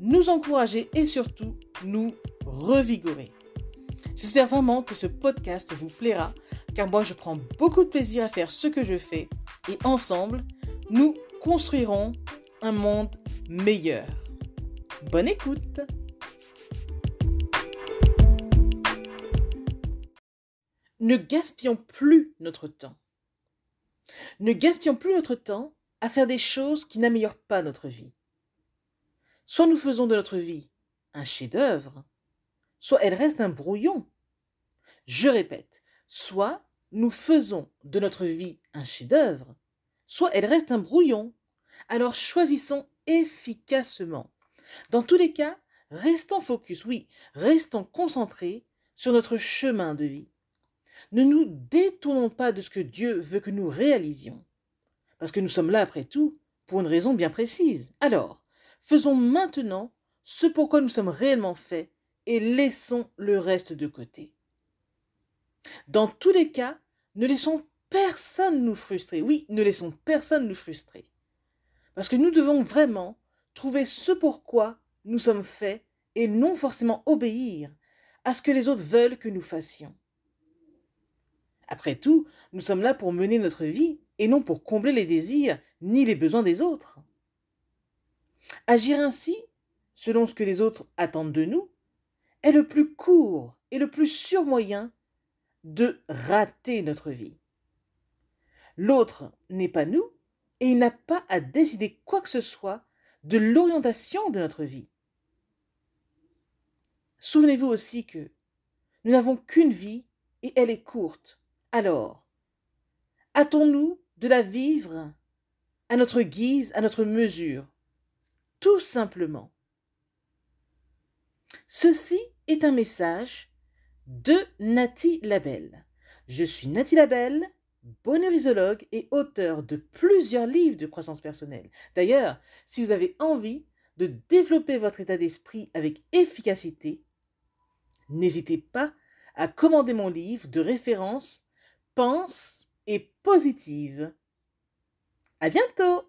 nous encourager et surtout nous revigorer. J'espère vraiment que ce podcast vous plaira, car moi je prends beaucoup de plaisir à faire ce que je fais et ensemble, nous construirons un monde meilleur. Bonne écoute Ne gaspillons plus notre temps. Ne gaspillons plus notre temps à faire des choses qui n'améliorent pas notre vie. Soit nous faisons de notre vie un chef-d'œuvre, soit elle reste un brouillon. Je répète, soit nous faisons de notre vie un chef-d'œuvre, soit elle reste un brouillon. Alors choisissons efficacement. Dans tous les cas, restons focus, oui, restons concentrés sur notre chemin de vie. Ne nous détournons pas de ce que Dieu veut que nous réalisions. Parce que nous sommes là, après tout, pour une raison bien précise. Alors, Faisons maintenant ce pourquoi nous sommes réellement faits et laissons le reste de côté. Dans tous les cas, ne laissons personne nous frustrer. Oui, ne laissons personne nous frustrer. Parce que nous devons vraiment trouver ce pourquoi nous sommes faits et non forcément obéir à ce que les autres veulent que nous fassions. Après tout, nous sommes là pour mener notre vie et non pour combler les désirs ni les besoins des autres. Agir ainsi, selon ce que les autres attendent de nous, est le plus court et le plus sûr moyen de rater notre vie. L'autre n'est pas nous et il n'a pas à décider quoi que ce soit de l'orientation de notre vie. Souvenez-vous aussi que nous n'avons qu'une vie et elle est courte. Alors, hâtons-nous de la vivre à notre guise, à notre mesure, tout simplement. Ceci est un message de Nati Labelle. Je suis Nati Labelle, bonheurisologue et auteur de plusieurs livres de croissance personnelle. D'ailleurs, si vous avez envie de développer votre état d'esprit avec efficacité, n'hésitez pas à commander mon livre de référence Pense et positive. À bientôt!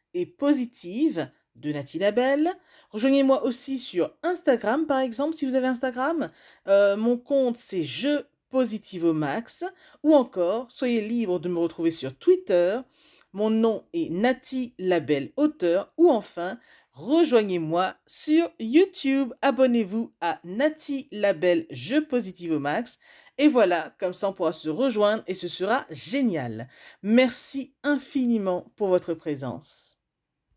et positive de Nathalie Labelle. Rejoignez-moi aussi sur Instagram, par exemple, si vous avez Instagram. Euh, mon compte, c'est Je Positive au Max. Ou encore, soyez libre de me retrouver sur Twitter. Mon nom est Nati Labelle Auteur. Ou enfin, rejoignez-moi sur YouTube. Abonnez-vous à Nati Label Jeux Positive au Max. Et voilà, comme ça on pourra se rejoindre et ce sera génial. Merci infiniment pour votre présence.